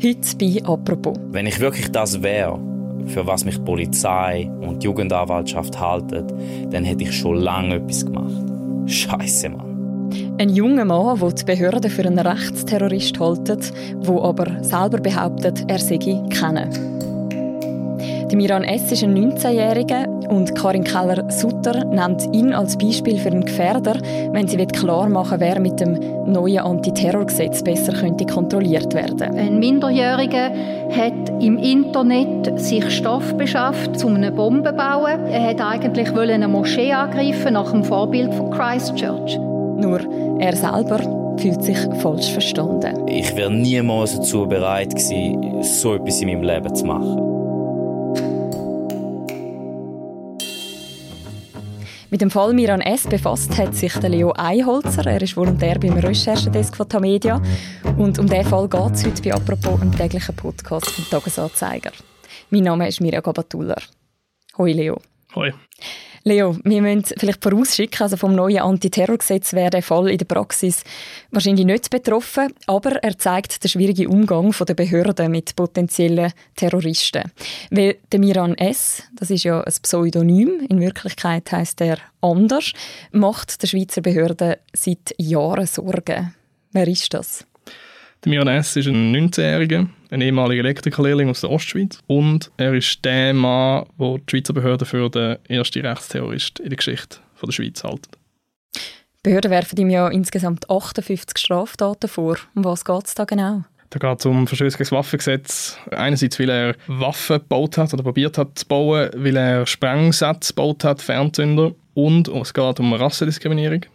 Heute bei «Apropos». Wenn ich wirklich das wäre, für was mich Polizei und die Jugendanwaltschaft halten, dann hätte ich schon lange etwas gemacht. Scheiße, Mann. Ein junger Mann, der die Behörden für einen Rechtsterrorist halten, der aber selber behauptet, er sei kennen. Miran S. ist ein 19-Jähriger und Karin Keller-Sutter nennt ihn als Beispiel für einen Gefährder, wenn sie klar machen wer mit dem neuen Antiterrorgesetz besser könnte kontrolliert werden. Ein Minderjähriger hat im Internet sich Stoff beschafft, um eine Bombe zu bauen. Er hat eigentlich eine Moschee angreifen nach dem Vorbild von Christchurch. Nur er selber fühlt sich falsch verstanden. Ich wäre niemals dazu bereit gewesen, so etwas in meinem Leben zu machen. Mit dem Fall Miran S. befasst hat sich der Leo Einholzer. Er ist Volontär beim Recherchedesk von Tamedia. Und um diesen Fall geht es heute bei «Apropos» im täglichen Podcast vom Tagesanzeiger. Mein Name ist Mirja Gabatuller. Hoi Leo. Hoi. Leo, wir müssen vielleicht vorausschicken, also vom neuen Antiterrorgesetz wäre der Fall in der Praxis wahrscheinlich nicht betroffen, aber er zeigt den schwierigen Umgang der Behörden mit potenziellen Terroristen. Weil der Miran S., das ist ja ein Pseudonym, in Wirklichkeit heißt er anders, macht der Schweizer Behörden seit Jahren Sorgen. Wer ist das? Der Miran S. ist ein 19-Jähriger, ein ehemaliger Elektrikerlehrling aus der Ostschweiz. Und er ist der Mann, der die Schweizer Behörden für den ersten Rechtsterrorist in der Geschichte der Schweiz halten. Die Behörden werfen ihm ja insgesamt 58 Straftaten vor. Um was geht es da genau? Da geht es um Verstöße gegen das Waffengesetz. Einerseits, weil er Waffen gebaut hat oder probiert hat zu bauen, weil er Sprengsätze gebaut hat, Fernzünder. Und es geht um Rassendiskriminierung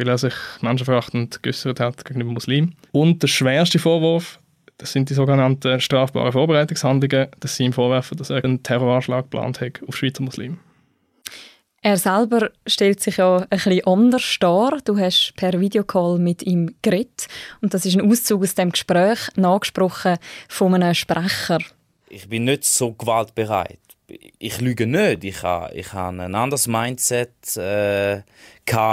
weil er sich menschenverachtend geäußert hat gegenüber Muslimen. Und der schwerste Vorwurf, das sind die sogenannten strafbaren Vorbereitungshandlungen, dass sie ihm vorwerfen, dass er einen Terroranschlag geplant hat auf Schweizer Muslime. Er selber stellt sich ja ein bisschen anders dar. Du hast per Videocall mit ihm geredet und das ist ein Auszug aus dem Gespräch, nachgesprochen von einem Sprecher. Ich bin nicht so gewaltbereit ich lüge nicht. Ich habe ich ha ein anderes Mindset äh,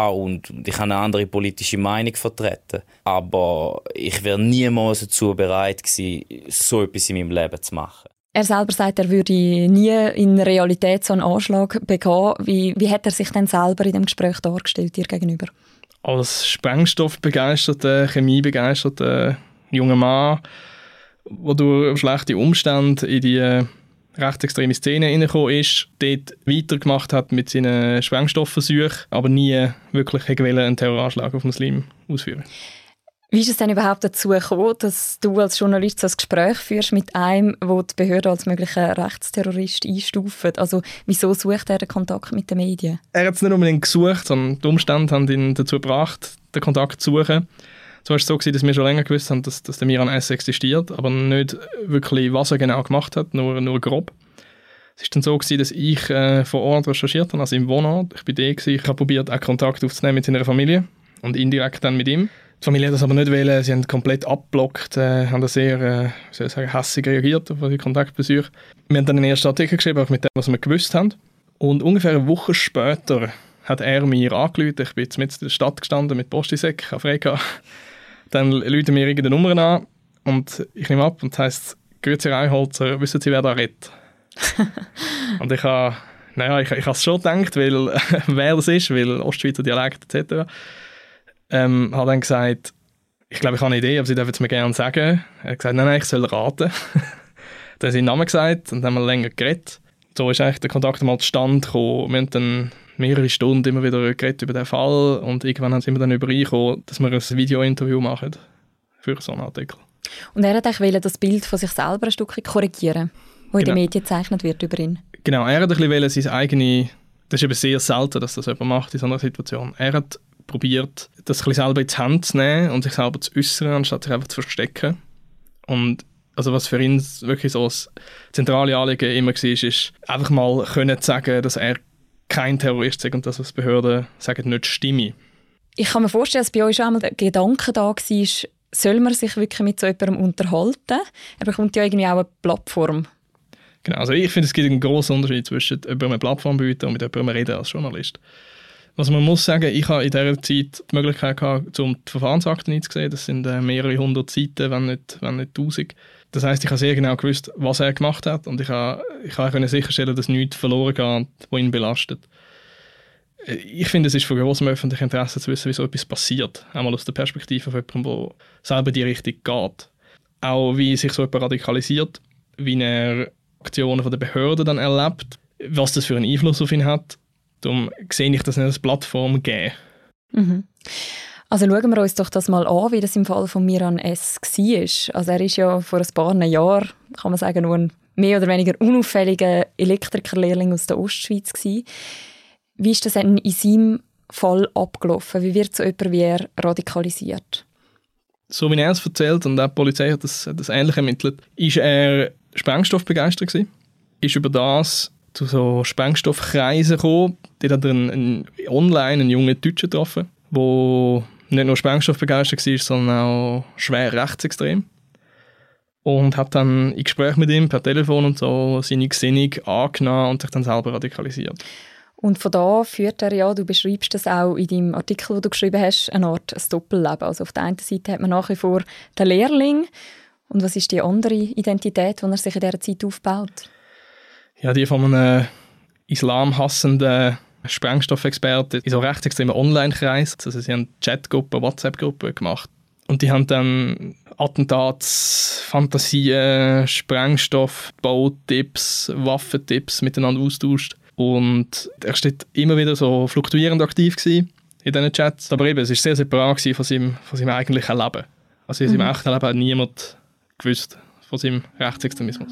und ich habe eine andere politische Meinung vertreten. Aber ich wäre niemals dazu bereit gewesen, so etwas in meinem Leben zu machen. Er selber sagt, er würde nie in Realität so einen Anschlag begehen. Wie, wie hat er sich denn selber in dem Gespräch dargestellt dir gegenüber? Als sprengstoffbegeisterter, chemiebegeisterter junger Mann, wo durch schlechte Umstände in die rechtsextreme Szene reingekommen ist, dort weitergemacht hat mit seinen Sprengstoffversuchen, aber nie wirklich einen Terroranschlag auf Muslimen ausführen wie ist es denn überhaupt dazu gekommen, dass du als Journalist so ein Gespräch führst mit einem, wo die Behörde als möglicher Rechtsterrorist einstuft? Also wieso sucht er den Kontakt mit den Medien? Er hat es nicht unbedingt gesucht, sondern die Umstände haben ihn dazu gebracht, den Kontakt zu suchen. So war so, dass wir schon länger gewusst haben, dass, dass der Miran S. existiert, aber nicht wirklich, was er genau gemacht hat, nur, nur grob. Es war dann so, gewesen, dass ich äh, vor Ort recherchiert habe, also im Wohnort. Ich war da, gewesen. ich habe probiert, auch Kontakt aufzunehmen mit seiner Familie und indirekt dann mit ihm. Die Familie hat das aber nicht wollen, sie haben komplett abblockt, äh, haben sehr, äh, soll ich sagen, hässig reagiert auf die Kontaktbesuche. Wir haben dann den ersten Artikel geschrieben, auch mit dem, was wir gewusst haben. Und ungefähr eine Woche später hat er mir angerufen, ich bin jetzt mit in der Stadt gestanden mit Postisäck, Afrika. Dann rufen mir irgendeine Nummer an und ich nehme ab und es heisst, Grüezi Reinholzer, wissen Sie, wer da redet? und ich habe naja, ich, ich habe es schon gedacht, weil, wer das ist, weil Ostschweizer Dialekt etc. Ähm, habe dann gesagt, ich glaube, ich habe eine Idee, aber Sie dürfen es mir gerne sagen. Er hat gesagt, nein, nein, ich soll raten. dann hat seinen Namen gesagt und dann haben wir länger geredet. So ist eigentlich der Kontakt mal zustande gekommen. Wir haben dann mehrere Stunden immer wieder geredet über den Fall und irgendwann sind wir dann übereingekommen, dass wir ein Video-Interview machen für so einen Artikel. Und er hat auch das Bild von sich selber ein Stück korrigieren wo genau. in den Medien gezeichnet wird über ihn. Genau, er hat ein bisschen seine eigene, das ist eben sehr selten, dass das jemand macht in so einer Situation. Er hat probiert, das ein bisschen selber in die Hand zu nehmen und sich selber zu äußern, anstatt sich einfach zu verstecken. Und also was für ihn wirklich so das zentrale Anliegen immer war, ist einfach mal können sagen, dass er kein Terrorist ist und dass was Behörden sagen, nicht stimme. Ich kann mir vorstellen, dass bei euch auch einmal der Gedanke da war, soll man sich wirklich mit so jemandem unterhalten? Er bekommt ja irgendwie auch eine Plattform Genau, also ich finde, es gibt einen großen Unterschied zwischen über eine Plattform bieten und mit jemandem reden als Journalist. Was man muss sagen, ich habe in dieser Zeit die Möglichkeit gehabt, um die Verfahrensakten einzusehen. Das sind äh, mehrere hundert Seiten, wenn nicht, wenn nicht tausend. Das heißt, ich habe sehr genau gewusst, was er gemacht hat und ich habe, ich habe sicherstellen, dass nichts verloren geht, was ihn belastet. Äh, ich finde, es ist von großem öffentlichem Interesse zu wissen, wie so etwas passiert. Einmal aus der Perspektive von jemandem, der selber die Richtung geht. Auch wie sich so jemand radikalisiert, wie er Aktionen der Behörden dann erlebt, was das für einen Einfluss auf ihn hat Darum sehe ich das nicht als Plattform geben. Mhm. Also schauen wir uns doch das mal an, wie das im Fall von Miran S. war. Also er ist ja vor ein paar Jahren, kann man sagen, nur ein mehr oder weniger unauffälliger Elektrikerlehrling aus der Ostschweiz gewesen. Wie ist das denn in seinem Fall abgelaufen? Wie wird so jemand wie er radikalisiert? So wie er es erzählt, und auch die Polizei hat das, das ähnlich ermittelt, ist er sprengstoffbegeistert gewesen, ist über das zu so Sprengstoffkreisen gekommen. Dort hat er einen, einen, online einen jungen Deutschen getroffen, der nicht nur Sprengstoff begeistert war, sondern auch schwer rechtsextrem. Und hat dann in Gespräch mit ihm per Telefon und so seine Gesinnung angenommen und sich dann selber radikalisiert. Und von da führt er ja, du beschreibst das auch in deinem Artikel, den du geschrieben hast, eine Art ein Doppelleben. Also auf der einen Seite hat man nach wie vor den Lehrling. Und was ist die andere Identität, die er sich in dieser Zeit aufbaut? Ja, die von einem islamhassenden Sprengstoffexperten in so rechtsextremen Online-Kreis. Also sie haben Chatgruppen, WhatsApp-Gruppen gemacht. Und die haben dann Attentats, Fantasien, Sprengstoff, Bautipps, Waffentipps miteinander austauscht. Und er steht immer wieder so fluktuierend aktiv gewesen in diesen Chats. Aber eben, es war sehr separat von seinem, von seinem eigentlichen Leben. Also in seinem mhm. echten Leben hat niemand gewusst von seinem Rechtsextremismus.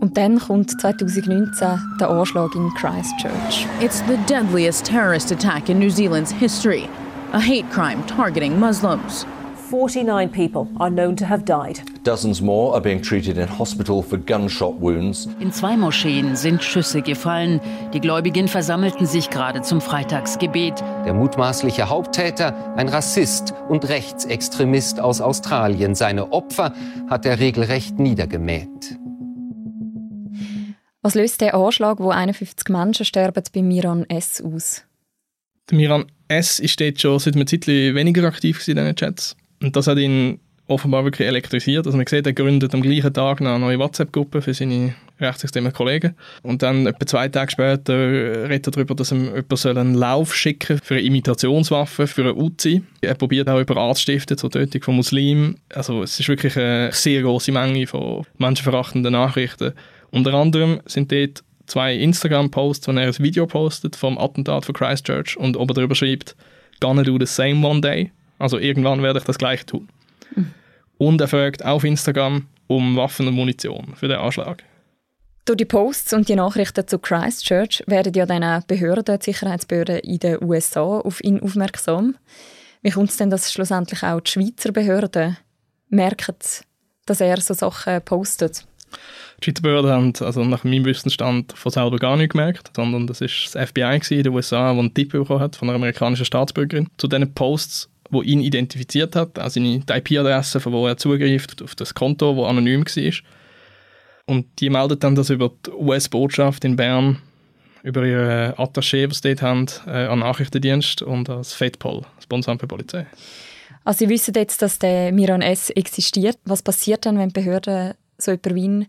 Und dann kommt 2019 der Anschlag in Christchurch. It's the deadliest terrorist attack in New Zealand's history. A hate crime targeting Muslims. 49 people are known to have died. Dozens more are being treated in hospital for gunshot wounds. In zwei Moscheen sind Schüsse gefallen. Die Gläubigen versammelten sich gerade zum Freitagsgebet. Der mutmaßliche Haupttäter, ein Rassist und Rechtsextremist aus Australien. Seine Opfer hat er regelrecht niedergemäht. Was löst der Anschlag, wo 51 Menschen sterben, bei Miran S. aus? Der Miran S. ist dort schon seit einem Zeitchen weniger aktiv in diesen Chats. Und das hat ihn offenbar wirklich elektrisiert. Also man sieht, er gründet am gleichen Tag eine neue WhatsApp-Gruppe für seine rechtsextremen Kollegen. Und dann etwa zwei Tage später redet er darüber, dass ihm jemand einen Lauf schicken für eine Imitationswaffe, für eine Uzi. Er probiert auch über Arztstifte zur Tötung von Muslimen. Also es ist wirklich eine sehr große Menge von menschenverachtenden Nachrichten. Unter anderem sind dort zwei Instagram-Posts, wo er ein Video postet vom Attentat von Christchurch und oben drüber schreibt, gonna do the same one day. Also irgendwann werde ich das gleiche tun. Mhm. Und er fragt auf Instagram um Waffen und Munition für den Anschlag. Durch die Posts und die Nachrichten zu Christchurch werden ja dann auch Behörden, Sicherheitsbehörden in den USA auf ihn aufmerksam. Wie kommt es denn, dass schlussendlich auch die Schweizer Behörden merken, dass er so Sachen postet? Die Schweizer haben also nach meinem Wissensstand von selber gar nicht gemerkt, sondern das ist das FBI in den USA, das einen Tipp bekommen hat von einer amerikanischen Staatsbürgerin zu diesen Posts, wo ihn identifiziert hat, also seine IP-Adresse, von wo er zugreift auf das Konto, wo anonym war. Und die meldet dann das über die US-Botschaft in Bern, über ihre Attaché, was sie dort haben, äh, an Nachrichtendienst und das FEDPOL, das Bundesamt für Polizei. Also Sie wissen jetzt, dass der Miran S. existiert. Was passiert dann, wenn Behörden so jemanden wie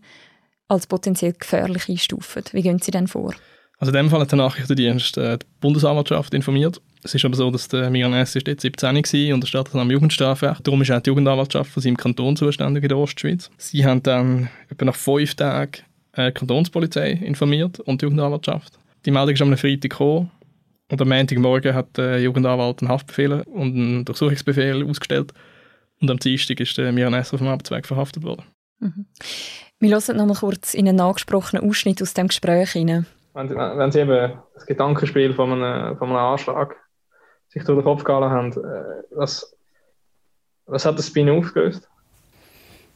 als potenziell gefährlich einstufen? Wie gehen Sie denn vor? Also in dem Fall hat der Nachrichtendienst äh, die Bundesanwaltschaft informiert. Es ist aber so, dass der Miran S. ist jetzt 17 war und startet am Jugendstrafrecht. Darum ist auch die Jugendanwaltschaft von seinem Kanton zuständig in der Ostschweiz. Sie haben dann etwa nach fünf Tagen äh, die Kantonspolizei informiert und die Jugendanwaltschaft. Die Meldung ist am Freitag gekommen und am Montagmorgen hat der Jugendanwalt einen Haftbefehl und einen Durchsuchungsbefehl ausgestellt. Und am Dienstag ist der Miran S. auf dem Arbeitsweg verhaftet worden. Mhm. Wir hören noch mal kurz in einen angesprochenen Ausschnitt aus dem Gespräch hinein. Wenn, wenn Sie eben das Gedankenspiel von einem, von einem Anschlag sich durch den Kopf gehalten haben, äh, was, was hat das bei Ihnen aufgelöst?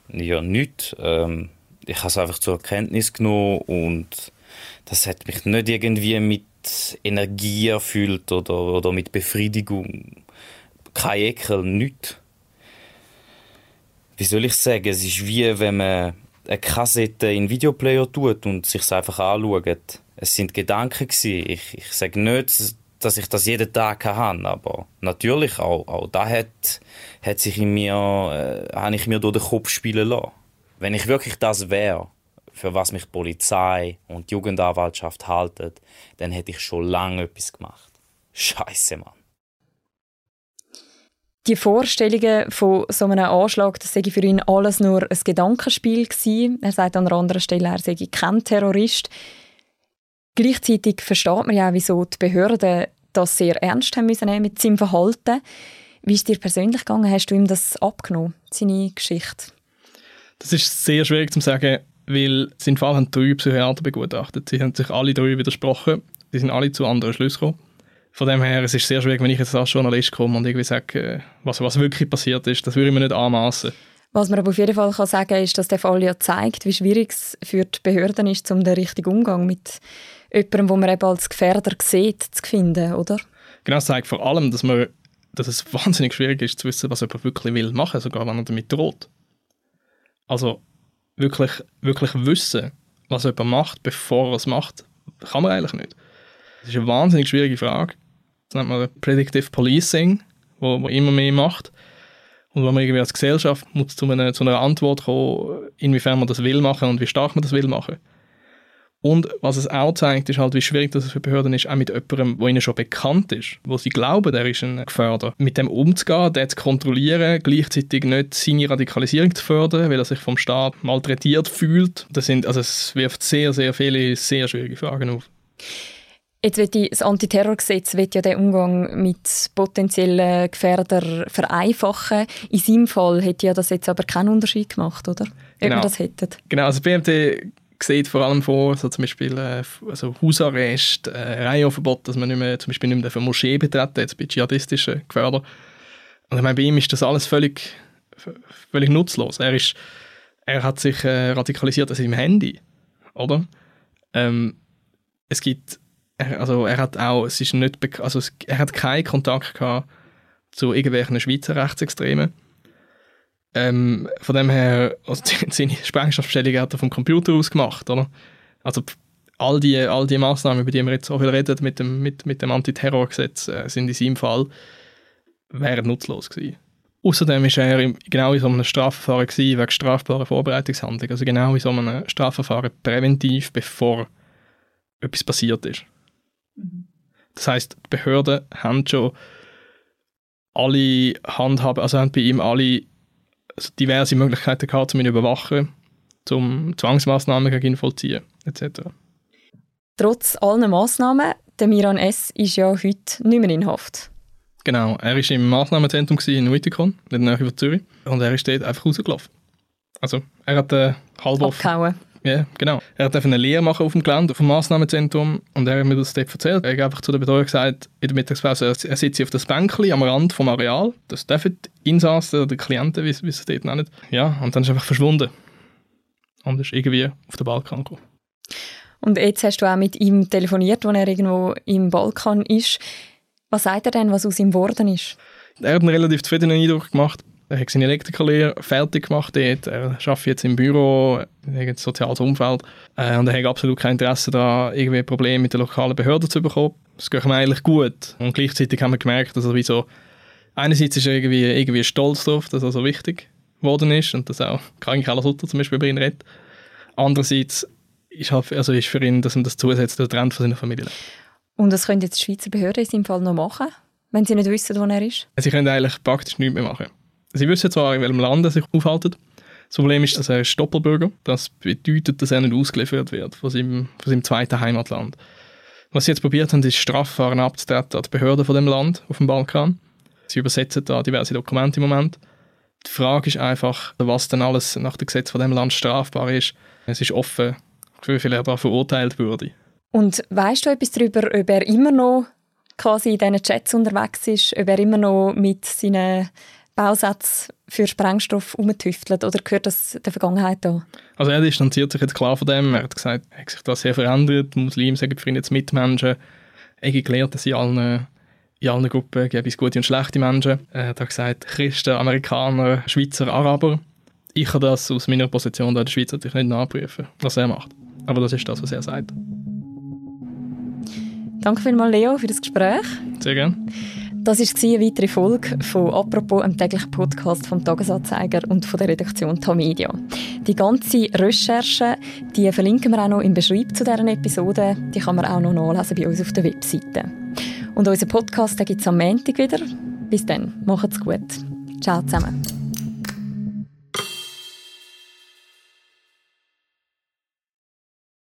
Ja, nichts. Ähm, ich habe es einfach zur Erkenntnis genommen und das hat mich nicht irgendwie mit Energie erfüllt oder, oder mit Befriedigung. Kein Ekel, nichts wie soll ich sagen, es ist wie wenn man eine Kassette in Videoplayer tut und sich einfach anschaut. Es sind Gedanken gewesen. Ich, ich sage nicht, dass ich das jeden Tag habe, aber natürlich auch, auch da hat, hat sich in mir, äh, habe ich mir durch den Kopf spielen lassen. Wenn ich wirklich das wäre, für was mich die Polizei und die Jugendanwaltschaft halten, dann hätte ich schon lange etwas gemacht. Scheiße, Mann. Die Vorstellungen von so einem Anschlag, das sei für ihn alles nur ein Gedankenspiel gewesen. Er sagt an einer anderen Stelle, er sei kein Terrorist. Gleichzeitig versteht man ja auch, wieso die Behörden das sehr ernst haben müssen mit seinem Verhalten. Wie ist dir persönlich gegangen? Hast du ihm das abgenommen, seine Geschichte? Das ist sehr schwierig zu sagen, weil seinen Fall haben drei Psychiater begutachtet. Sie haben sich alle drei widersprochen. Sie sind alle zu anderen Schlüssen gekommen. Von dem her, es ist sehr schwierig, wenn ich jetzt als Journalist komme und irgendwie sage, äh, was, was wirklich passiert ist. Das würde ich mir nicht anmaßen. Was man aber auf jeden Fall kann sagen kann, ist, dass der Fall ja zeigt, wie schwierig es für die Behörden ist, um den richtigen Umgang mit jemandem, den man eben als Gefährder sieht, zu finden, oder? Genau, es zeigt vor allem, dass, man, dass es wahnsinnig schwierig ist, zu wissen, was jemand wirklich will machen, sogar wenn er damit droht. Also wirklich, wirklich wissen, was jemand macht, bevor er es macht, kann man eigentlich nicht. Das ist eine wahnsinnig schwierige Frage. Das nennt man Predictive Policing, wo man immer mehr macht. Und wo man irgendwie als Gesellschaft muss zu, einer, zu einer Antwort kommen, inwiefern man das will machen und wie stark man das will machen. Und was es auch zeigt, ist halt, wie schwierig das für Behörden ist, auch mit jemandem, der ihnen schon bekannt ist, wo sie glauben, der ist ein Gefährder, mit dem umzugehen, den zu kontrollieren, gleichzeitig nicht seine Radikalisierung zu fördern, weil er sich vom Staat malträtiert fühlt. Das sind, also es wirft sehr, sehr viele sehr schwierige Fragen auf. Jetzt wird das Antiterrorgesetz wird ja den Umgang mit potenziellen Gefährdern vereinfachen. In seinem Fall hätte ja das jetzt aber keinen Unterschied gemacht, oder? Ob genau. wir das hätten. Genau, also BMT sieht vor allem vor, so zum Beispiel äh, also Hausarrest, äh, Reihenverbot, dass man nicht mehr, zum Beispiel nicht mehr eine Moschee betreten jetzt bei dschihadistischen Gefährdern. Und ich meine, bei ihm ist das alles völlig, völlig nutzlos. Er, ist, er hat sich äh, radikalisiert an seinem Handy, oder? Ähm, es gibt, also er hat auch, es ist nicht, also es, er hat keinen Kontakt gehabt zu irgendwelchen Schweizer Rechtsextremen ähm, von dem her, also seine Sprengstoffbestellung hat er vom Computer aus gemacht, oder? Also all die, all die Massnahmen, über die wir jetzt so viel reden, mit dem, mit, mit dem Antiterrorgesetz, äh, sind in seinem Fall wären nutzlos gewesen. Außerdem war er im, genau in so einem Strafverfahren gewesen, wegen strafbarer Vorbereitungshandlung. Also genau in so einem Strafverfahren präventiv, bevor etwas passiert ist. Das heißt, die Behörden haben schon alle Handhaben, also haben bei ihm alle diverse Möglichkeiten gehabt, um ihn zu überwachen, zum Zwangsmaßnahmen gegen ihn vollziehen, etc. Trotz allen Massnahmen, der Miran S. ist ja heute nicht mehr in Haft. Genau, er war im Massnahmenzentrum in Wittikon, in der Nähe von Zürich, und er ist dort einfach rausgelaufen. Also, er hat äh, halb Abgehauen. Ja, genau. Er hat eine Lehre machen auf dem Gelände, auf dem Massnahmenzentrum und er hat mir das dort erzählt. Er hat einfach zu der Betreuer gesagt, in der Mittagspause, er sitzt auf das Bänkchen am Rand vom Areal. Das dürfen die Insassen oder die Klienten, wie, wie sie es dort nennen. Ja, und dann ist er einfach verschwunden. Und ist irgendwie auf den Balkan gekommen. Und jetzt hast du auch mit ihm telefoniert, als er irgendwo im Balkan ist. Was sagt er denn, was aus ihm geworden ist? Er hat einen relativ zufriedenen Eindruck gemacht. Er hat seine Elektrikerlehre fertig gemacht dort. Er arbeitet jetzt im Büro, er hat ein soziales Umfeld. Äh, und er hat absolut kein Interesse daran, irgendwie Probleme mit den lokalen Behörden zu bekommen. Das geht ihm eigentlich gut. Und gleichzeitig haben wir gemerkt, dass er wie so, einerseits ist er irgendwie, irgendwie stolz darauf, dass er so wichtig geworden ist und dass auch eigentlich alles Sutter zum Beispiel über ihn redet. Andererseits ist, halt, also ist für ihn, dass ihm das zusetzt, der Trend von seiner Familie. Und das können jetzt die Schweizer Behörden in seinem Fall noch machen, wenn sie nicht wissen, wo er ist? Sie können eigentlich praktisch nichts mehr machen. Sie wissen zwar, in welchem Land er sich aufhält. Das Problem ist, dass er ist Doppelbürger. Das bedeutet, dass er nicht ausgeliefert wird von seinem, von seinem zweiten Heimatland. Was sie jetzt probiert haben, ist Strafverfahren abzutreten an die Behörden von dem Land auf dem Balkan. Sie übersetzen da diverse Dokumente im Moment. Die Frage ist einfach, was denn alles nach dem Gesetz von dem Land strafbar ist. Es ist offen, wie viel er da verurteilt würde. Und weißt du etwas darüber, ob er immer noch quasi in diesen Chats unterwegs ist, ob er immer noch mit seinen Bausätze für Sprengstoff umtüftelt oder gehört das der Vergangenheit an? Also er distanziert sich jetzt klar von dem. Er hat gesagt, er hat sich das sehr verändert. Muslime sagen für ihn jetzt Mitmenschen. Er hat gelernt, dass in allen, in allen Gruppen gibt es gute und schlechte Menschen. Er hat gesagt, Christen, Amerikaner, Schweizer, Araber. Ich kann das aus meiner Position in der Schweiz natürlich nicht nachprüfen, was er macht. Aber das ist das, was er sagt. Danke vielmals, Leo, für das Gespräch. Sehr gerne. Das war eine weitere Folge von «Apropos», einem täglichen Podcast vom «Tagesanzeiger» und von der Redaktion Tamedia. Die ganze Recherche die verlinken wir auch noch im Beschreib zu deren Episode. Die kann man auch noch nachlesen bei uns auf der Webseite. Und unseren Podcast gibt es am Montag wieder. Bis dann, macht's gut. Ciao zusammen.